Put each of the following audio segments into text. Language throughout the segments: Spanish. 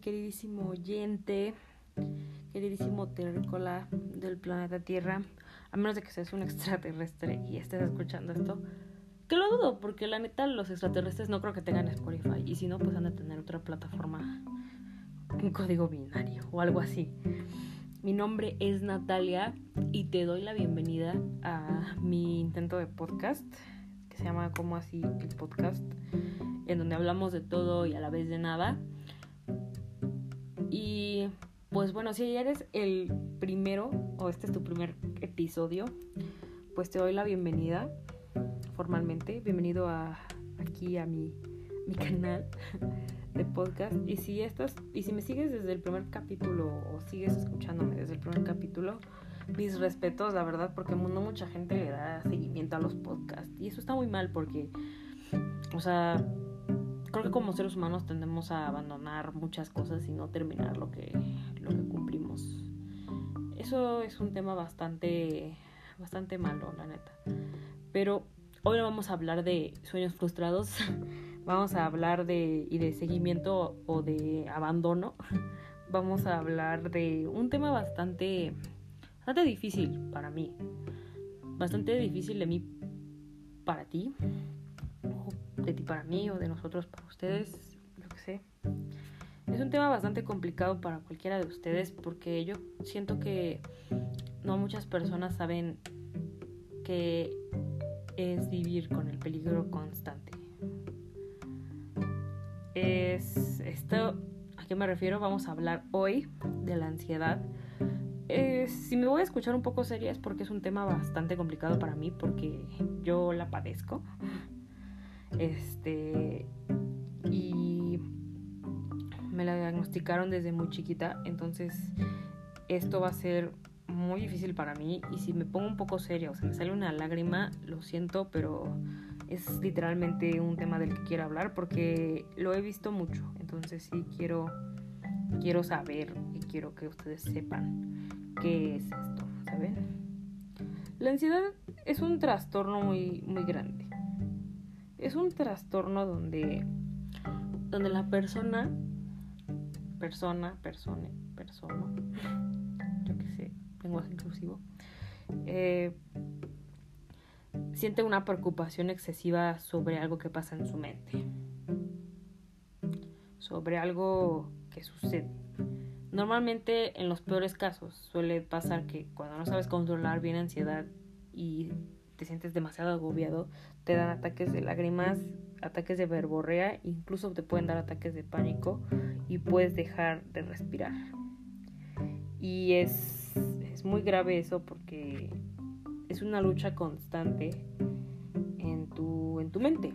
queridísimo oyente, queridísimo terrícola del planeta Tierra, a menos de que seas un extraterrestre y estés escuchando esto, que lo dudo, porque la neta los extraterrestres no creo que tengan Spotify, y si no, pues han de tener otra plataforma, un código binario o algo así. Mi nombre es Natalia y te doy la bienvenida a mi intento de podcast, que se llama como así el podcast, en donde hablamos de todo y a la vez de nada. Y pues bueno, si eres el primero o este es tu primer episodio, pues te doy la bienvenida formalmente. Bienvenido a, aquí a mi, mi canal de podcast. Y si estás, y si me sigues desde el primer capítulo o sigues escuchándome desde el primer capítulo, mis respetos, la verdad, porque no mucha gente le da seguimiento a los podcasts. Y eso está muy mal porque, o sea, creo que como seres humanos tendemos a abandonar muchas cosas y no terminar lo que, lo que cumplimos. Eso es un tema bastante, bastante malo, la neta. Pero hoy no vamos a hablar de sueños frustrados, vamos a hablar de, y de seguimiento o de abandono. Vamos a hablar de un tema bastante, bastante difícil para mí. Bastante difícil de mí para ti de ti para mí o de nosotros para ustedes, lo que sé. Es un tema bastante complicado para cualquiera de ustedes porque yo siento que no muchas personas saben que es vivir con el peligro constante. Es esto, ¿a qué me refiero? Vamos a hablar hoy de la ansiedad. si me voy a escuchar un poco seria es porque es un tema bastante complicado para mí porque yo la padezco. Este, y me la diagnosticaron desde muy chiquita, entonces esto va a ser muy difícil para mí y si me pongo un poco seria o se me sale una lágrima, lo siento, pero es literalmente un tema del que quiero hablar porque lo he visto mucho, entonces sí quiero quiero saber y quiero que ustedes sepan qué es esto, ¿saben? La ansiedad es un trastorno muy muy grande es un trastorno donde, donde la persona, persona, persona, persona, yo qué sé, lenguaje inclusivo, eh, siente una preocupación excesiva sobre algo que pasa en su mente, sobre algo que sucede. Normalmente en los peores casos suele pasar que cuando no sabes controlar bien ansiedad y te sientes demasiado agobiado, te dan ataques de lágrimas, ataques de verborrea, incluso te pueden dar ataques de pánico y puedes dejar de respirar. Y es, es muy grave eso porque es una lucha constante en tu, en tu mente.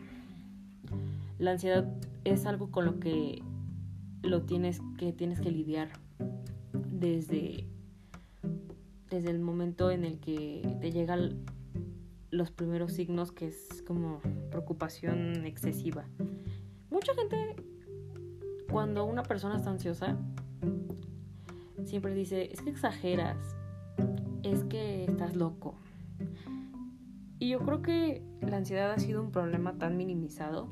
La ansiedad es algo con lo que lo tienes que, tienes que lidiar desde, desde el momento en el que te llega los primeros signos que es como preocupación excesiva. Mucha gente, cuando una persona está ansiosa, siempre dice, es que exageras, es que estás loco. Y yo creo que la ansiedad ha sido un problema tan minimizado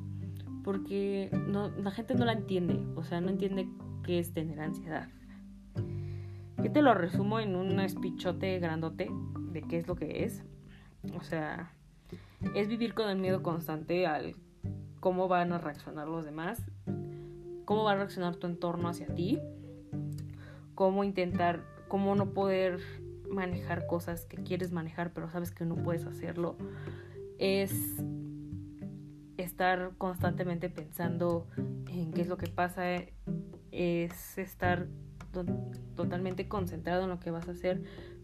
porque no, la gente no la entiende, o sea, no entiende qué es tener ansiedad. Yo te lo resumo en un espichote grandote de qué es lo que es. O sea, es vivir con el miedo constante al cómo van a reaccionar los demás, cómo va a reaccionar tu entorno hacia ti, cómo intentar, cómo no poder manejar cosas que quieres manejar pero sabes que no puedes hacerlo. Es estar constantemente pensando en qué es lo que pasa, es estar totalmente concentrado en lo que vas a hacer,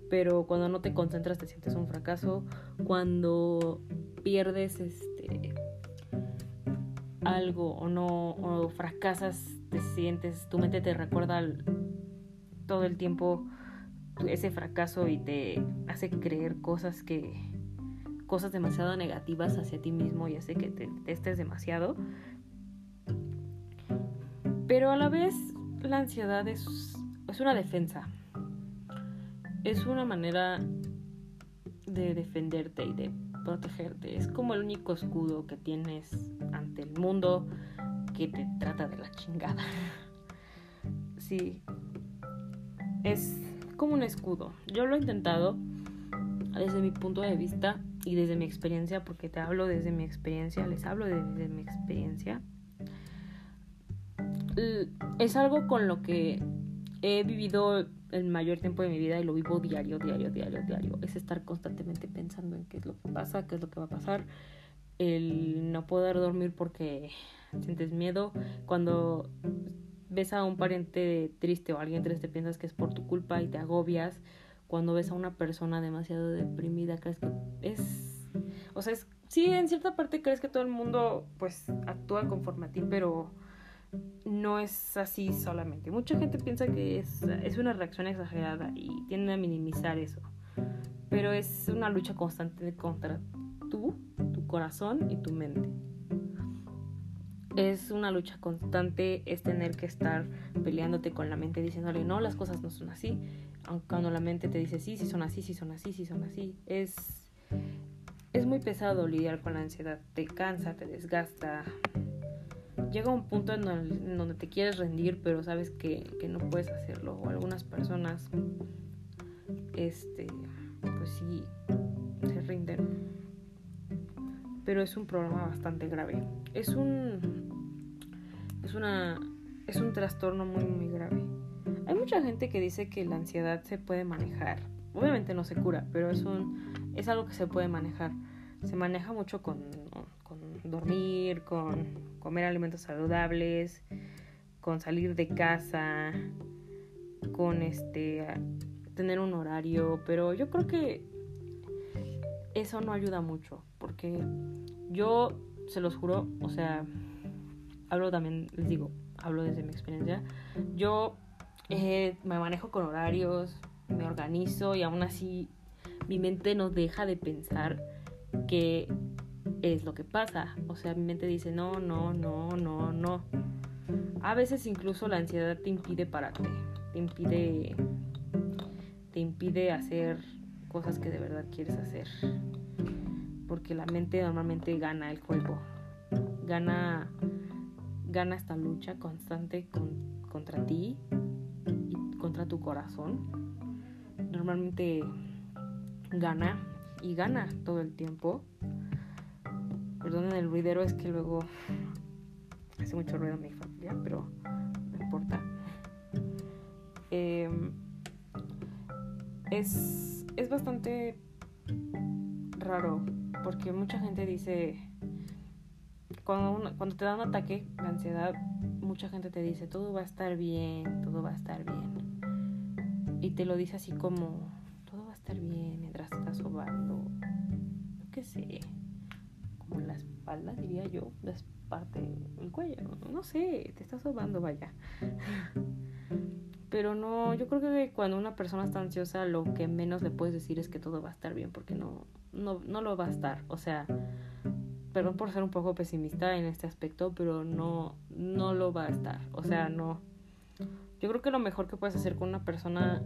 pero cuando no te concentras te sientes un fracaso, cuando pierdes este algo o no o fracasas te sientes tu mente te recuerda todo el tiempo ese fracaso y te hace creer cosas que cosas demasiado negativas hacia ti mismo y hace que te estés demasiado. Pero a la vez la ansiedad es, es una defensa es una manera de defenderte y de protegerte. Es como el único escudo que tienes ante el mundo que te trata de la chingada. sí. Es como un escudo. Yo lo he intentado desde mi punto de vista y desde mi experiencia, porque te hablo desde mi experiencia, les hablo desde mi experiencia. Es algo con lo que he vivido el mayor tiempo de mi vida y lo vivo diario, diario, diario, diario. Es estar constantemente pensando en qué es lo que pasa, qué es lo que va a pasar. El no poder dormir porque sientes miedo. Cuando ves a un pariente triste o alguien triste piensas que es por tu culpa y te agobias. Cuando ves a una persona demasiado deprimida crees que es... O sea, es, sí, en cierta parte crees que todo el mundo pues actúa conforme a ti, pero no es así solamente. Mucha gente piensa que es, es una reacción exagerada y tienden a minimizar eso. Pero es una lucha constante contra tú, tu corazón y tu mente. Es una lucha constante, es tener que estar peleándote con la mente diciéndole no, las cosas no son así, aunque cuando la mente te dice sí, sí son así, sí son así, sí son así. Es, es muy pesado lidiar con la ansiedad, te cansa, te desgasta, llega un punto en donde, te quieres rendir, pero sabes que, no puedes hacerlo. O algunas personas, este, pues sí, se rinden. Pero es un problema bastante grave. Es un, es una, es un trastorno muy, muy grave. Hay mucha gente que dice que la ansiedad se puede manejar. Obviamente no se cura, pero es un, es algo que se puede manejar. Se maneja mucho con dormir, con comer alimentos saludables, con salir de casa, con este tener un horario, pero yo creo que eso no ayuda mucho, porque yo se los juro, o sea, hablo también, les digo, hablo desde mi experiencia, yo eh, me manejo con horarios, me organizo y aún así mi mente no deja de pensar que es lo que pasa. O sea, mi mente dice, no, no, no, no, no. A veces incluso la ansiedad te impide pararte, te impide, te impide hacer cosas que de verdad quieres hacer. Porque la mente normalmente gana el juego, gana, gana esta lucha constante contra ti y contra tu corazón. Normalmente gana y gana todo el tiempo perdonen el ruidero, es que luego hace mucho ruido mi familia, pero no importa. Em, es, es bastante raro porque mucha gente dice, cuando, cuando te da un ataque de ansiedad, mucha gente te dice, todo va a estar bien, todo va a estar bien. Y te lo dice así como, todo va a estar bien mientras estás sobando. qué sé la espalda, diría yo, la parte del cuello. No sé, te estás sobando, vaya. Pero no, yo creo que cuando una persona está ansiosa, lo que menos le puedes decir es que todo va a estar bien, porque no, no, no lo va a estar. O sea, perdón por ser un poco pesimista en este aspecto, pero no, no lo va a estar. O sea, no. Yo creo que lo mejor que puedes hacer con una persona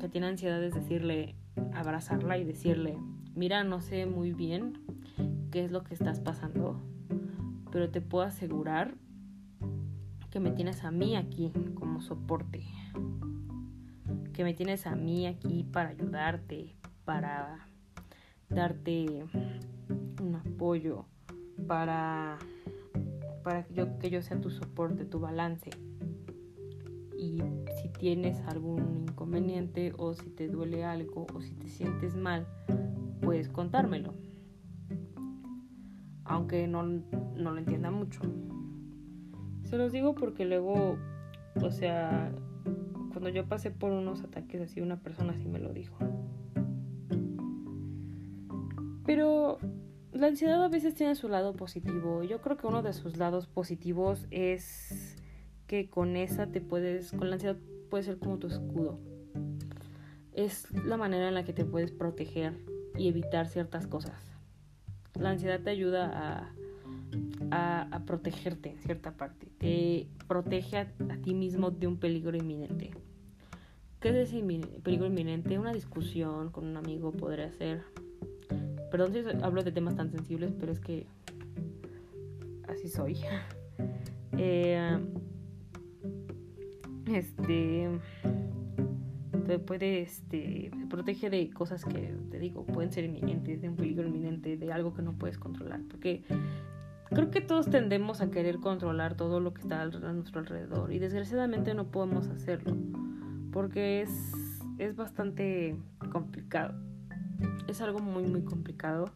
que tiene ansiedad es decirle, abrazarla y decirle, mira, no sé muy bien qué es lo que estás pasando, pero te puedo asegurar que me tienes a mí aquí como soporte, que me tienes a mí aquí para ayudarte, para darte un apoyo, para, para que, yo, que yo sea tu soporte, tu balance. Y si tienes algún inconveniente o si te duele algo o si te sientes mal, puedes contármelo. Aunque no, no lo entienda mucho. Se los digo porque luego, o sea, cuando yo pasé por unos ataques así, una persona así me lo dijo. Pero la ansiedad a veces tiene su lado positivo. Yo creo que uno de sus lados positivos es que con esa te puedes, con la ansiedad puede ser como tu escudo. Es la manera en la que te puedes proteger y evitar ciertas cosas. La ansiedad te ayuda a, a, protegerte en cierta parte. Te protege a, ti mismo de un peligro inminente. ¿Qué es ese peligro inminente? Una discusión con un amigo podría ser. Perdón si hablo de temas tan sensibles, pero es que así soy. Eh, este te puede este protege de cosas que te digo pueden ser inminentes de un peligro inminente de algo que no puedes controlar. Porque creo que todos tendemos a querer controlar todo lo que está a nuestro alrededor y desgraciadamente no podemos hacerlo porque es es bastante complicado. Es algo muy muy complicado.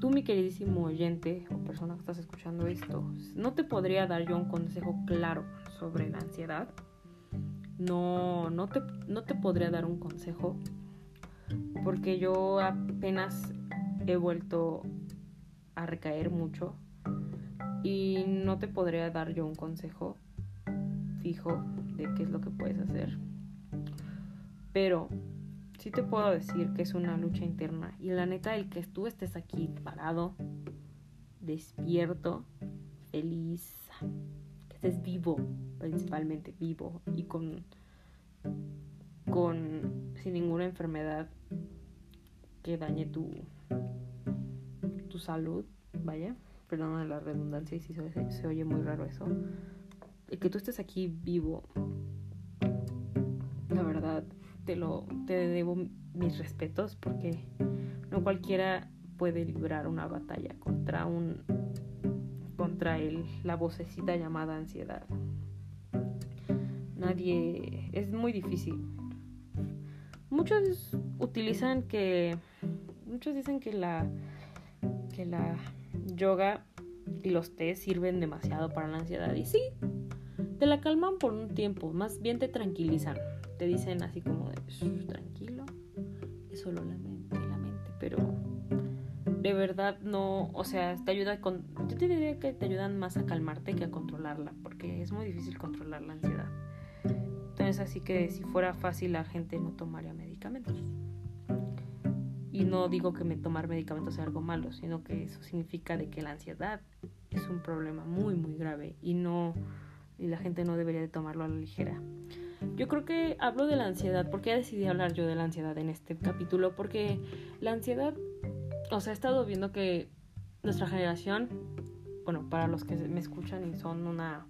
Tú mi queridísimo oyente o persona que estás escuchando esto no te podría dar yo un consejo claro sobre la ansiedad no, no, te, no te podría dar un consejo porque yo apenas he vuelto a recaer mucho y no te podría dar yo un consejo fijo de qué es lo que puedes hacer. Pero sí te puedo decir que es una lucha interna y la neta el que tú estés aquí parado, despierto, feliz, es vivo, principalmente vivo y con, con sin ninguna enfermedad que dañe tu, tu salud, vaya, perdón la redundancia y si se, se oye muy raro eso, el que tú estés aquí vivo, la verdad te lo te debo mis respetos porque no cualquiera puede librar una batalla contra un contra la vocecita llamada ansiedad. Nadie... es muy difícil. Muchos utilizan que... Muchos dicen que la... que la yoga y los tés sirven demasiado para la ansiedad. Y sí, te la calman por un tiempo, más bien te tranquilizan. Te dicen así como de, tranquilo, es solo la de verdad no, o sea, te ayuda con, yo te diría que te ayudan más a calmarte que a controlarla, porque es muy difícil controlar la ansiedad. Entonces, así que si fuera fácil la gente no tomaría medicamentos. Y no digo que me tomar medicamentos sea algo malo, sino que eso significa de que la ansiedad es un problema muy muy grave y no y la gente no debería de tomarlo a la ligera. Yo creo que hablo de la ansiedad, porque decidí hablar yo de la ansiedad en este capítulo, porque la ansiedad o sea, he estado viendo que nuestra generación, bueno, para los que me escuchan y son una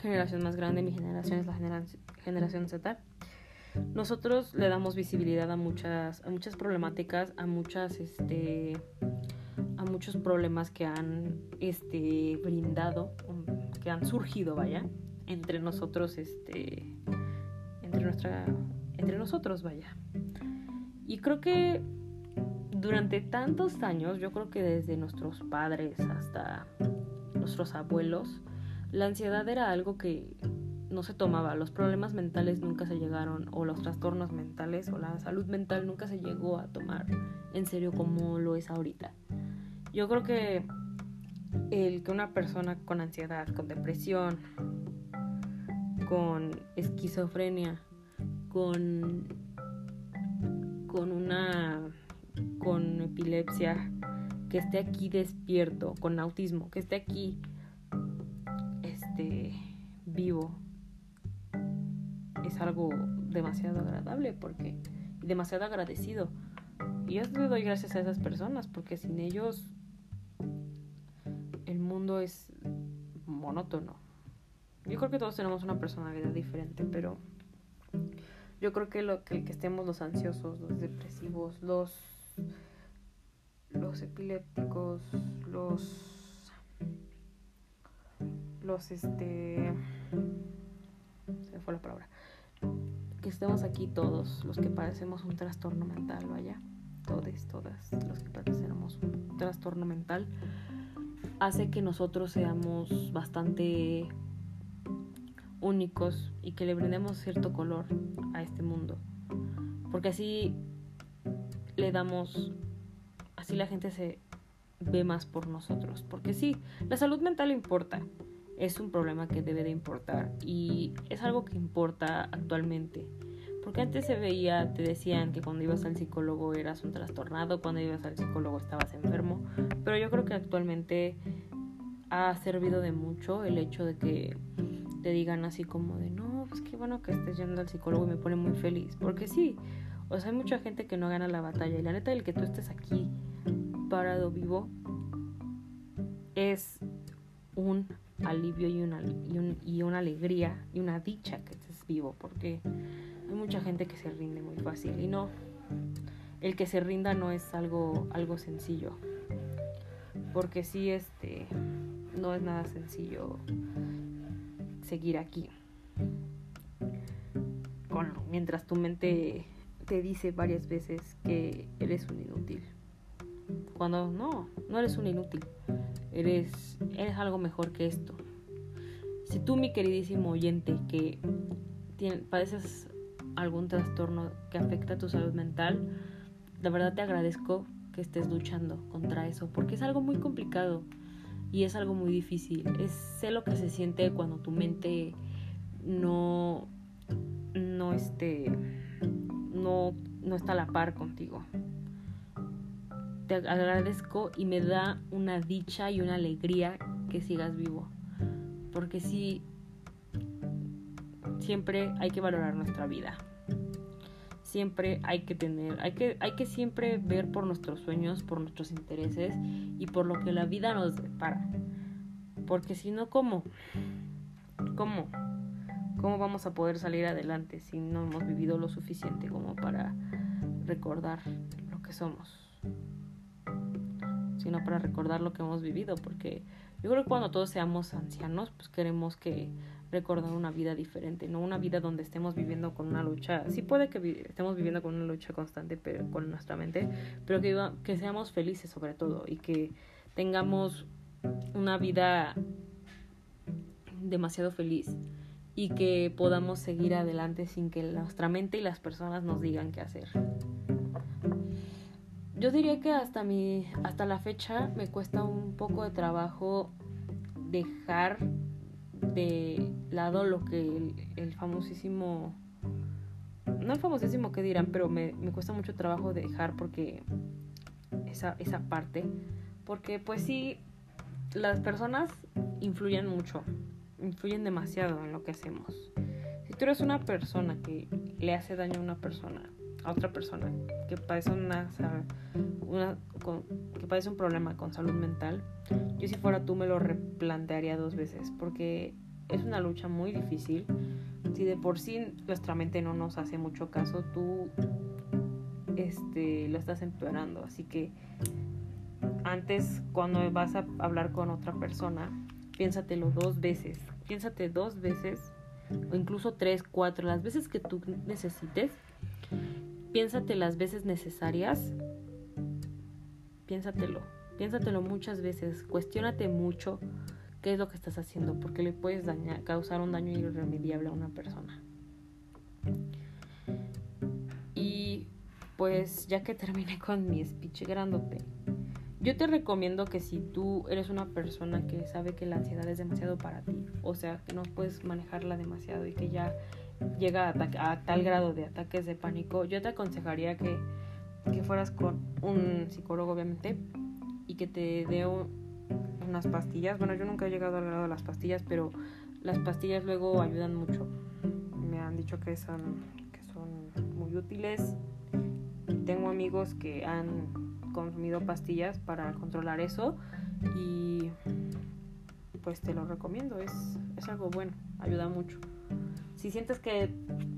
generación más grande, mi generación es la generación Z, nosotros le damos visibilidad a muchas, a muchas problemáticas, a muchas, este, a muchos problemas que han, este, brindado, que han surgido, vaya, entre nosotros, este, entre nuestra, entre nosotros, vaya. Y creo que durante tantos años, yo creo que desde nuestros padres hasta nuestros abuelos, la ansiedad era algo que no se tomaba, los problemas mentales nunca se llegaron, o los trastornos mentales, o la salud mental nunca se llegó a tomar en serio como lo es ahorita. Yo creo que el que una persona con ansiedad, con depresión, con esquizofrenia, con, con una con epilepsia, que esté aquí despierto, con autismo, que esté aquí este vivo. Es algo demasiado agradable porque demasiado agradecido. Y yo le doy gracias a esas personas porque sin ellos el mundo es monótono. Yo creo que todos tenemos una personalidad diferente, pero yo creo que lo que, que estemos los ansiosos, los depresivos, los epilépticos, los los este se me fue la palabra que estemos aquí todos los que padecemos un trastorno mental vaya todos todas los que padecemos un trastorno mental hace que nosotros seamos bastante únicos y que le brindemos cierto color a este mundo. Porque así le damos, así la gente se ve más por nosotros. Porque sí, la salud mental importa, es un problema que debe de importar y es algo que importa actualmente. Porque antes se veía, te decían que cuando ibas al psicólogo eras un trastornado, cuando ibas al psicólogo estabas enfermo, pero yo creo que actualmente ha servido de mucho el hecho de que te digan así como de, no, pues qué bueno que estés yendo al psicólogo y me pone muy feliz, porque sí, o sea, hay mucha gente que no gana la batalla. Y la neta, el que tú estés aquí parado vivo es un alivio y una, y, una alegría y una dicha que estés vivo, porque hay mucha gente que se rinde muy fácil y no, el que se rinda no es algo, algo sencillo, porque sí, este, no es nada sencillo seguir aquí. mientras tu mente te dice varias veces que eres un inútil. Cuando no, no eres un inútil. Eres, eres algo mejor que esto. Si tú, mi queridísimo oyente, que padeces algún trastorno que afecta a tu salud mental, de verdad te agradezco que estés luchando contra eso, porque es algo muy complicado y es algo muy difícil. Es, sé lo que se siente cuando tu mente no, no, este, no, no está a la par contigo te agradezco y me da una dicha y una alegría que sigas vivo. Porque sí, siempre hay que valorar nuestra vida. Siempre hay que tener, hay que, hay que siempre ver por nuestros sueños, por nuestros intereses y por lo que la vida nos depara. Porque si no, ¿cómo? ¿Cómo? ¿Cómo vamos a poder salir adelante si no hemos vivido lo suficiente como para recordar lo que somos? Sino para recordar lo que hemos vivido, porque yo creo que cuando todos seamos ancianos, pues queremos que recordar una vida diferente, no una vida donde estemos viviendo con una lucha, sí puede que estemos viviendo con una lucha constante pero con nuestra mente, pero que, que seamos felices sobre todo y que tengamos una vida demasiado feliz y que podamos seguir adelante sin que nuestra mente y las personas nos digan qué hacer yo diría que hasta mi hasta la fecha me cuesta un poco de trabajo dejar de lado lo que el, famosísimo no el famosísimo que dirán pero me, me, cuesta mucho trabajo dejar porque esa, esa parte porque pues sí las personas influyen mucho influyen demasiado en lo que hacemos. Si tú eres una persona que le hace daño a una persona a otra persona que padece una, una que padece un problema con salud mental, yo si fuera tú me lo replantearía dos veces porque es una lucha muy difícil. Si de por sí nuestra mente no nos hace mucho caso, tú este lo estás empeorando, así que antes cuando vas a hablar con otra persona, piénsatelo dos veces. Piénsate dos veces o incluso tres, cuatro, las veces que tú necesites piénsate las veces necesarias. Piénsatelo. Piénsatelo muchas veces. Cuestiónate mucho qué es lo que estás haciendo, porque le puedes causar un daño irremediable a una persona. Y pues ya que terminé con mi speech grandote, yo te recomiendo que si tú eres una persona que sabe que la ansiedad es demasiado para ti, o sea, que no puedes manejarla demasiado y que ya llega a, tal grado de ataques de pánico, yo te aconsejaría que, que fueras con un psicólogo, obviamente, y que te dé unas pastillas. Bueno, yo nunca he llegado al grado de las pastillas, pero las pastillas luego ayudan mucho. Me han dicho que son, que son muy útiles. Tengo amigos que han consumido pastillas para controlar eso y pues te lo recomiendo, es, es algo bueno, ayuda mucho si sientes que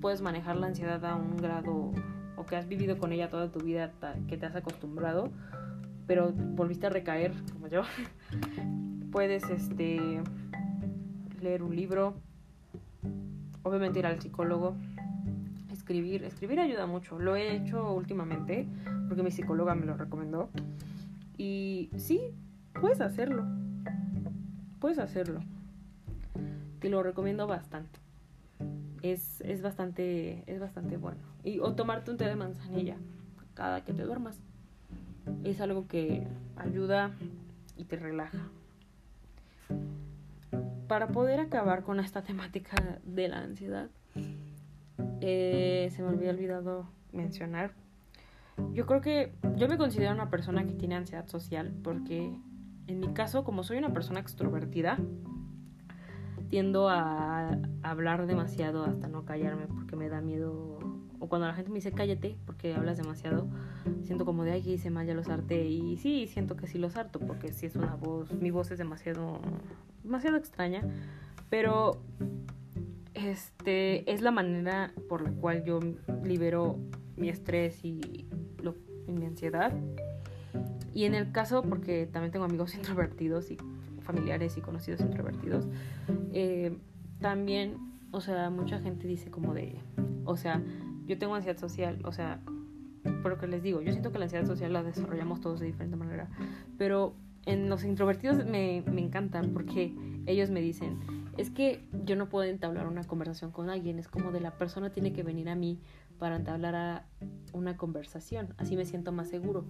puedes manejar la ansiedad a un grado o que has vivido con ella toda tu vida, que te has acostumbrado, pero volviste a recaer como yo, puedes este leer un libro, obviamente ir al psicólogo, escribir, escribir ayuda mucho. Lo he hecho últimamente porque mi psicóloga me lo recomendó y sí, puedes hacerlo. Puedes hacerlo. Te lo recomiendo bastante es, es, bastante, es bastante bueno. Y, o tomarte un té de manzanilla cada que te duermas. Es algo que ayuda y te relaja. Para poder acabar con esta temática de la ansiedad, eh, se me había olvidado mencionar. Yo creo que yo me considero una persona que tiene ansiedad social porque en mi caso, como soy una persona extrovertida, tiendo a, hablar demasiado hasta no callarme porque me da miedo. O cuando la gente me dice cállate porque hablas demasiado, siento como de ay hice mal, ya los harté. Y sí, siento que sí los harto porque si es una voz, mi voz es demasiado, demasiado extraña, pero este es la manera por la cual yo libero mi estrés y, mi ansiedad. Y en el caso, porque también tengo amigos introvertidos y familiares y conocidos introvertidos, eh, también, o sea, mucha gente dice como de, o sea, yo tengo ansiedad social, o sea, por que les digo, yo siento que la ansiedad social la desarrollamos todos de diferente manera, pero en los introvertidos me, me encantan porque ellos me dicen, es que yo no puedo entablar una conversación con alguien, es como de la persona tiene que venir a mí para entablar una conversación, así me siento más seguro.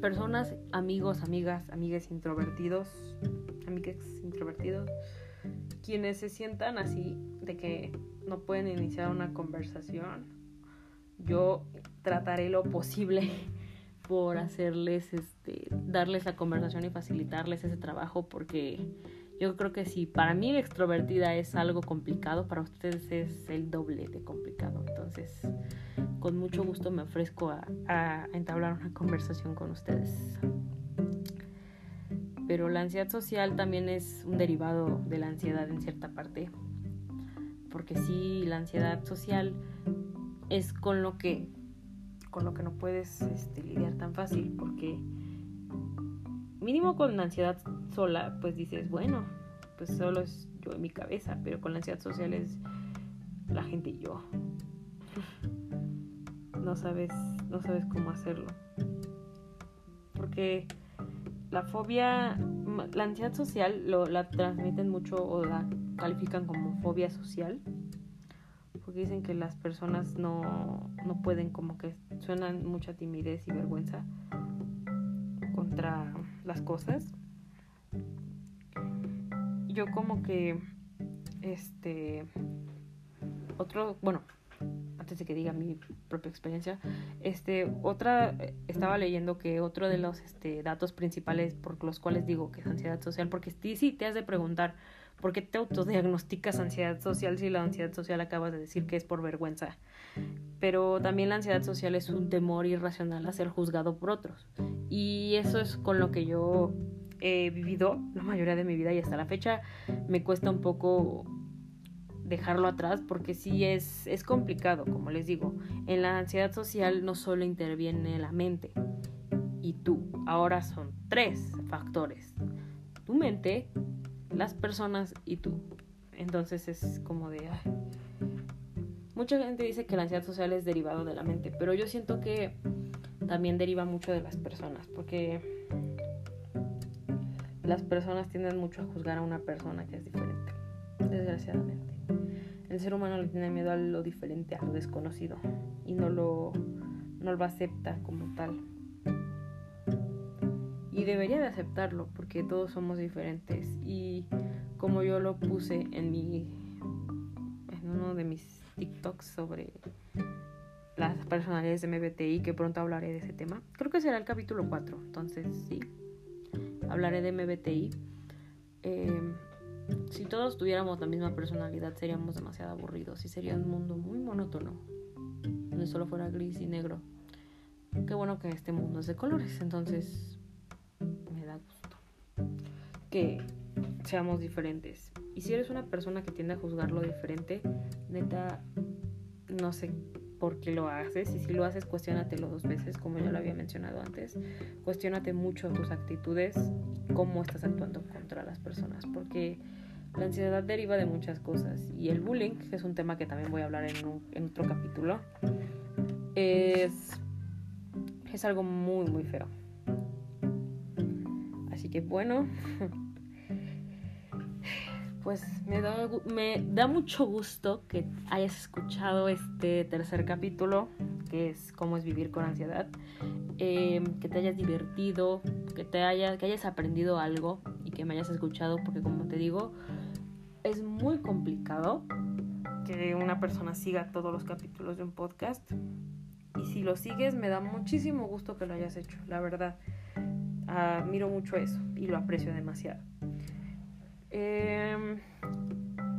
Personas, amigos, amigas, amigues introvertidos, amigues introvertidos, quienes se sientan así de que no pueden iniciar una conversación, yo trataré lo posible por hacerles, este, darles la conversación y facilitarles ese trabajo porque yo creo que si para mí extrovertida es algo complicado, para ustedes es el doble de complicado. Entonces, con mucho gusto me ofrezco a, entablar una conversación con ustedes. Pero la ansiedad social también es un derivado de la ansiedad en cierta parte. Porque sí, la ansiedad social es con lo que con lo que no puedes este, lidiar tan fácil porque mínimo con ansiedad sola, pues dices, bueno, pues solo es yo en mi cabeza, pero con la ansiedad social es la gente y yo. No sabes, no sabes cómo hacerlo. Porque la fobia, la ansiedad social lo, la transmiten mucho o la califican como fobia social. Porque dicen que las personas no, no pueden, como que suenan mucha timidez y vergüenza contra las cosas. Yo como que, este, otro, bueno, antes de que diga mi propia experiencia, este, otra, estaba leyendo que otro de los este, datos principales por los cuales digo que es ansiedad social, porque sí, sí te has de preguntar, ¿por qué te autodiagnosticas ansiedad social si la ansiedad social acabas de decir que es por vergüenza? Pero también la ansiedad social es un temor irracional a ser juzgado por otros. Y eso es con lo que yo he vivido la mayoría de mi vida y hasta la fecha me cuesta un poco dejarlo atrás porque sí es, es complicado, como les digo. En la ansiedad social no solo interviene la mente y tú. Ahora son tres factores. Tu mente, las personas y tú. Entonces es como de... Mucha gente dice que la ansiedad social es derivado de la mente, pero yo siento que también deriva mucho de las personas, porque las personas tienden mucho a juzgar a una persona que es diferente, desgraciadamente. El ser humano le tiene miedo a lo diferente, a lo desconocido, y no lo, no lo acepta como tal. Y debería de aceptarlo, porque todos somos diferentes. Y como yo lo puse en mi en uno de mis TikToks sobre las personalidades de MBTI, que pronto hablaré de ese tema. Creo que será el capítulo 4, entonces sí, hablaré de MBTI. Em, si todos tuviéramos la misma personalidad seríamos demasiado aburridos y sería un mundo muy monótono, donde solo fuera gris y negro. Qué bueno que este mundo es de colores, entonces me da gusto que seamos diferentes. Y si eres una persona que tiende a juzgar lo diferente, neta, no sé por lo haces y si lo haces cuestionatelo dos veces como ya lo había mencionado antes. Cuestionate mucho tus actitudes cómo estás actuando contra las personas porque la ansiedad deriva de muchas cosas y el bullying que es un tema que también voy a hablar en, en otro capítulo es es algo muy muy feo. Así que bueno pues me da, me da mucho gusto que hayas escuchado este tercer capítulo, que es cómo es vivir con ansiedad, em, que te hayas divertido, que, te haya, que hayas aprendido algo y que me hayas escuchado, porque como te digo, es muy complicado que una persona siga todos los capítulos de un podcast. Y si lo sigues, me da muchísimo gusto que lo hayas hecho, la verdad. Admiro mucho eso y lo aprecio demasiado. Em,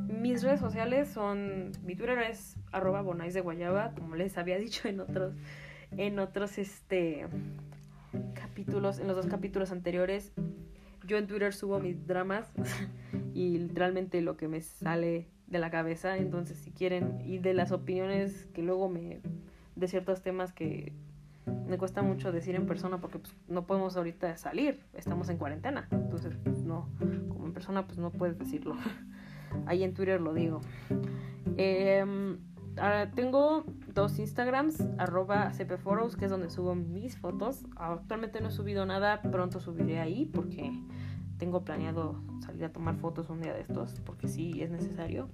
mis redes sociales son. Mi Twitter es arroba bonais de guayaba, como les había dicho en otros. En otros este capítulos, en los dos capítulos anteriores. yo en Twitter subo mis dramas y literalmente lo que me sale de la cabeza. Entonces, si quieren, y de las opiniones que luego me. de ciertos temas que me cuesta mucho decir en persona porque pues, no podemos ahorita salir, estamos en cuarentena. Entonces, no, como en persona, pues no puedes decirlo. Ahí en Twitter lo digo. Eh, Ahora tengo dos Instagrams, arroba cpforos, que es donde subo mis fotos. Actualmente no he subido nada, pronto subiré ahí porque tengo planeado salir a tomar fotos un día de estos, porque sí es necesario.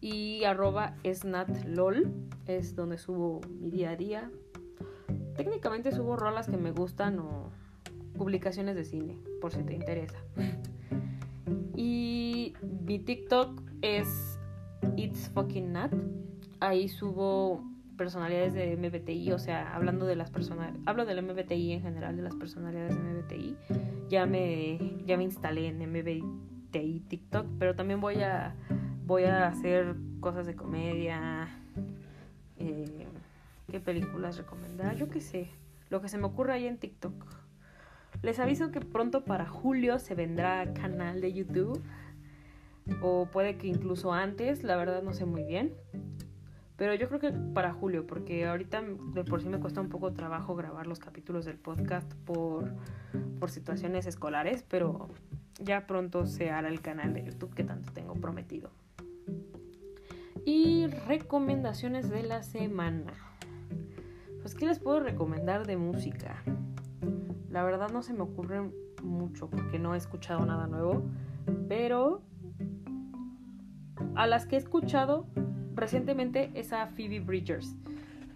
Y arroba snatlol, es donde subo mi día a día. Técnicamente subo rolas que me gustan o publicaciones de cine, por si te interesa. Y mi TikTok es It's Fucking Nat. Ahí subo personalidades de MBTI, o sea, hablando de las personas, hablo del MBTI en general, de las personalidades de MBTI. Ya me, ya me instalé en MBTI TikTok, pero también voy a, voy a hacer cosas de comedia. Eh, ¿Qué películas recomendar? Yo qué sé, lo que se me ocurra ahí en TikTok. Les aviso que pronto para julio se vendrá canal de YouTube o puede que incluso antes, la verdad no sé muy bien. Pero yo creo que para julio, porque ahorita de por sí me cuesta un poco trabajo grabar los capítulos del podcast por, por situaciones escolares, pero ya pronto se hará el canal de YouTube que tanto tengo prometido. Y recomendaciones de la semana. Pues, ¿qué les puedo recomendar de música? La verdad no se me ocurre mucho porque no he escuchado nada nuevo, pero a las que he escuchado recientemente es a Phoebe Bridgers.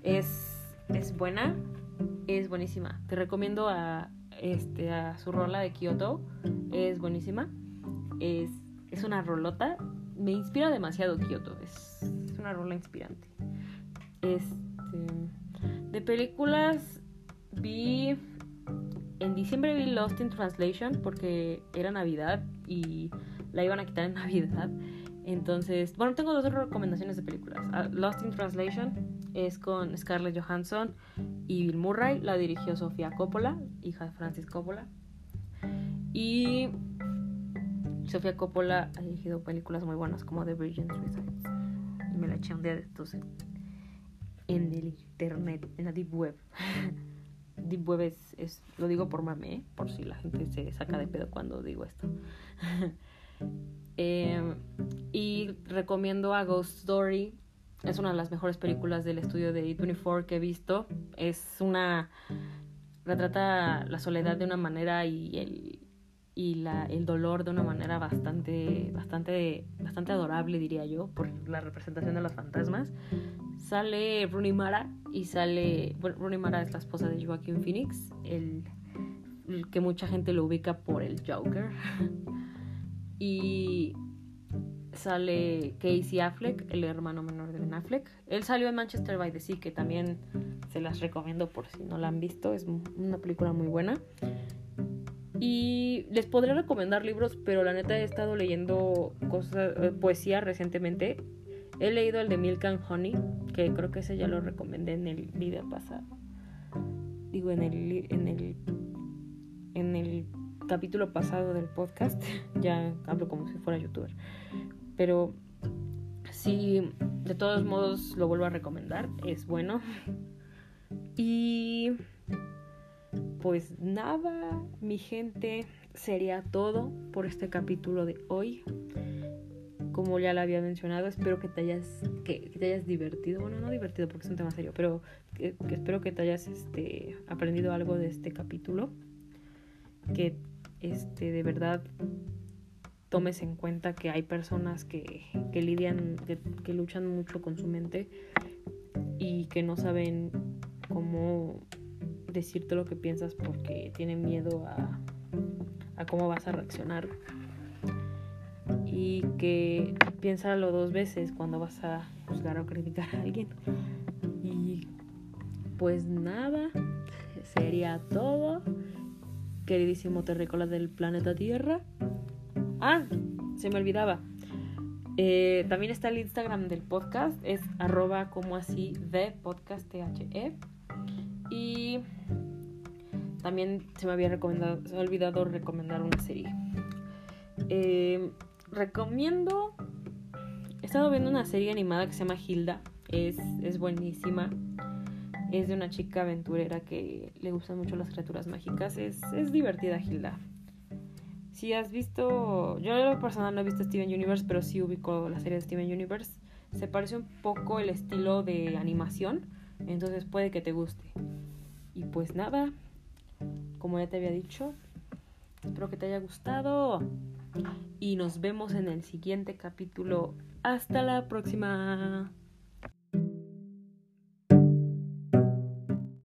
Es, es buena, es buenísima. Te recomiendo a, este, a su rola de Kyoto. Es buenísima. Es, es una rolota. Me inspira demasiado Kyoto. Es, es una rola inspirante. Este, de películas vi... En diciembre vi Lost in Translation porque era Navidad y la iban a quitar en Navidad. Entonces, bueno, tengo dos recomendaciones de películas. Ah, Lost in Translation es con Scarlett Johansson y Bill Murray. La dirigió Sofía Coppola, hija de Francis Coppola. Y Sofía Coppola ha dirigido películas muy buenas como The Virgin Suicides. Y me la eché un día de estos en, el internet, en la Deep Web. Deep Web es, es, lo digo por mame, por si la gente se saca de pedo cuando digo esto. Em, y recomiendo a Ghost Story. Es una de las mejores películas del estudio de A24 que he visto. Es una. retrata la soledad de una manera y el, y la, el dolor de una manera bastante, bastante, bastante adorable, diría yo, por la representación de los fantasmas. Sale Rooney Mara y sale. Bueno, Rooney Mara es la esposa de Joaquin Phoenix, el, que mucha gente lo ubica por el Joker. Y sale Casey Affleck, el hermano menor de Ben Affleck. Él salió en Manchester by the Sea, que también se las recomiendo por si no la han visto. Es una película muy buena. Y les podría recomendar libros, pero la neta he estado leyendo cosas, eh, poesía recientemente. He leído el de Milk and Honey, que creo que ese ya lo recomendé en el video pasado. Digo, en el, en el, en el capítulo pasado del podcast. ya hablo como si fuera youtuber. Pero sí, de todos modos lo vuelvo a recomendar. Es bueno. Y pues nada, mi gente, sería todo por este capítulo de hoy. Como ya lo había mencionado, espero que te hayas, que, te hayas divertido. Bueno, no divertido porque es un tema serio, pero que, espero que te hayas este, aprendido algo de este capítulo. Que este, de verdad tomes en cuenta que hay personas que, que lidian, que, luchan mucho con su mente y que no saben cómo decirte lo que piensas porque tienen miedo a, a cómo vas a reaccionar. Y que piénsalo dos veces cuando vas a juzgar o criticar a alguien. Y pues nada, sería todo queridísimo terrícola del planeta Tierra. Ah, se me olvidaba. Eh, también está el Instagram del podcast, es arroba como así de podcast THE. Y también se me había recomendado, se me ha olvidado recomendar una serie. Eh, recomiendo. He estado viendo una serie animada que se llama Hilda. Es, es buenísima. Es de una chica aventurera que le gustan mucho las criaturas mágicas. Es, es divertida, Hilda. Si has visto. Yo, en lo personal, no he visto Steven Universe, pero sí ubico la serie de Steven Universe. Se parece un poco el estilo de animación. Entonces puede que te guste. Y pues nada. Como ya te había dicho, espero que te haya gustado. Y nos vemos en el siguiente capítulo. Hasta la próxima.